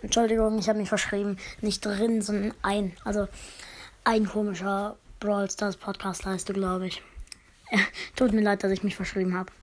Entschuldigung, ich habe mich verschrieben. Nicht drin, sondern ein. Also ein komischer Brawl Stars Podcast heißt du, glaube ich. Tut mir leid, dass ich mich verschrieben habe.